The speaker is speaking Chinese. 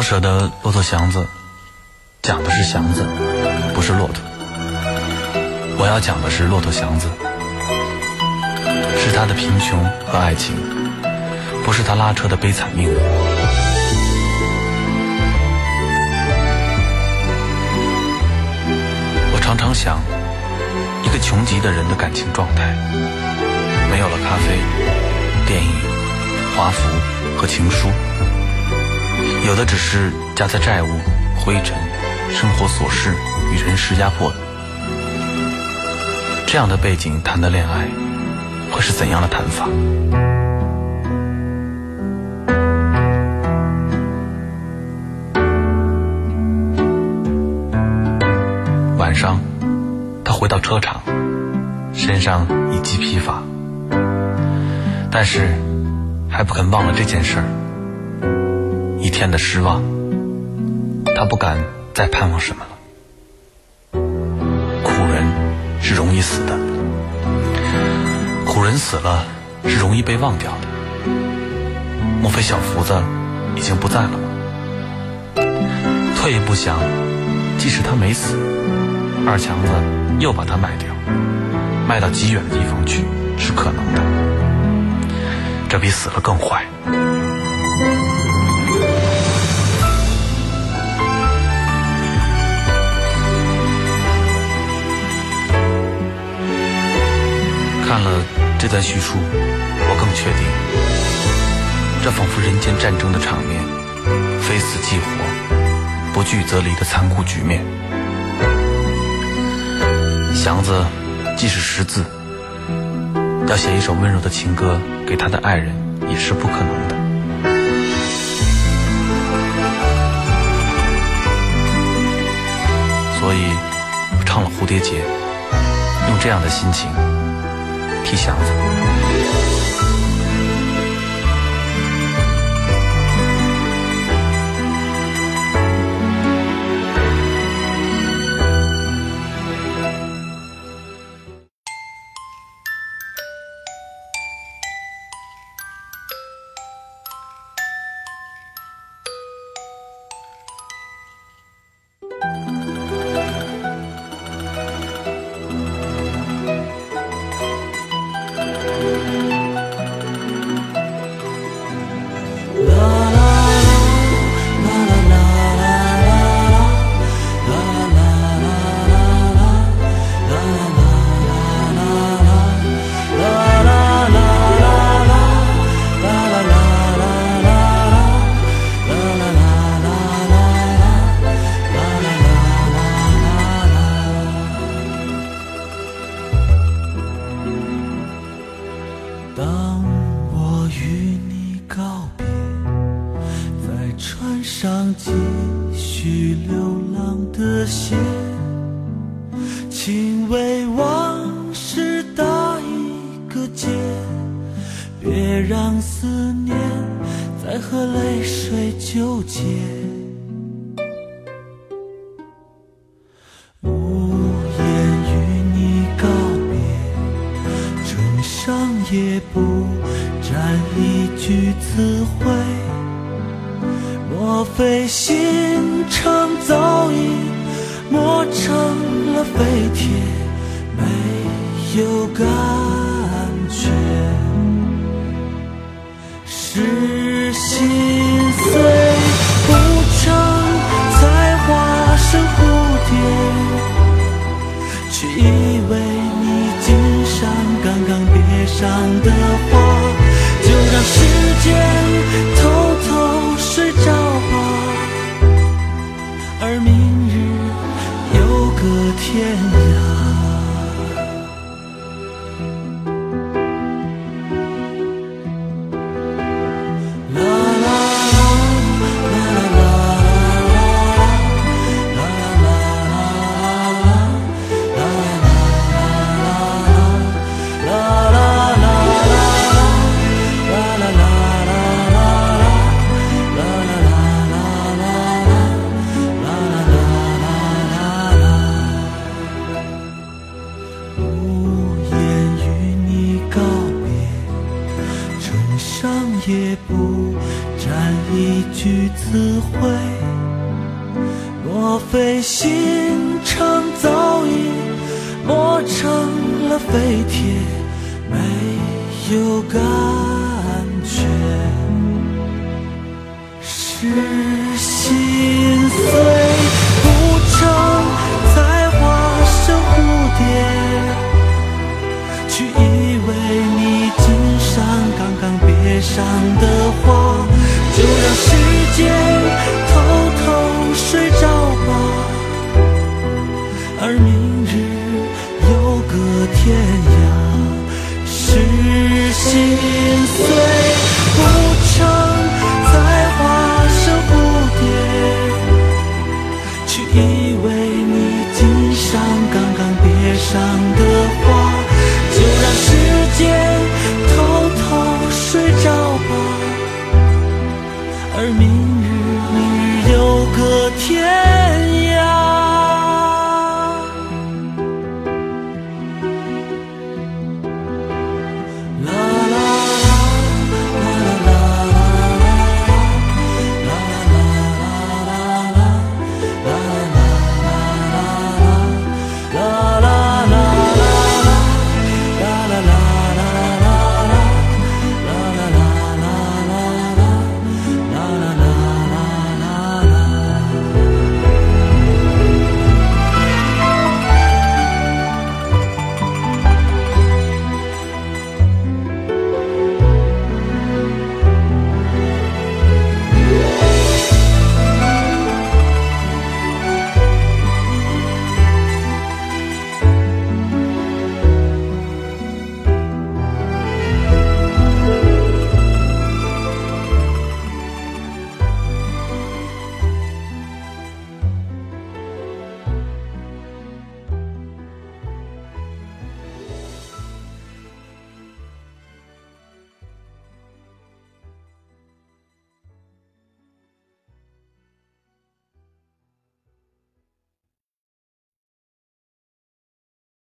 老舍的《骆驼祥子》讲的是祥子，不是骆驼。我要讲的是骆驼祥子，是他的贫穷和爱情，不是他拉车的悲惨命运。我常常想，一个穷极的人的感情状态，没有了咖啡、电影、华服和情书。有的只是夹在债务、灰尘、生活琐事与人事压迫。这样的背景谈的恋爱，会是怎样的谈法？晚上，他回到车场，身上一记疲乏，但是还不肯忘了这件事儿。一天的失望，他不敢再盼望什么了。苦人是容易死的，苦人死了是容易被忘掉的。莫非小福子已经不在了吗？退一步想，即使他没死，二强子又把他卖掉，卖到极远的地方去是可能的。这比死了更坏。看了这段叙述，我更确定，这仿佛人间战争的场面，非死即活，不聚则离的残酷局面。祥子即使识字，要写一首温柔的情歌给他的爱人，也是不可能的。所以，唱了《蝴蝶结》，用这样的心情。替祥子。继续流浪的线，请为往事打一个结，别让思念再和泪水纠结。无言与你告别，唇上也不沾一句词汇。莫非心肠早已磨成了废铁，没有感觉？是心天涯。会莫非心肠早已磨成了废铁没有感觉。是心碎。而明日明日有个天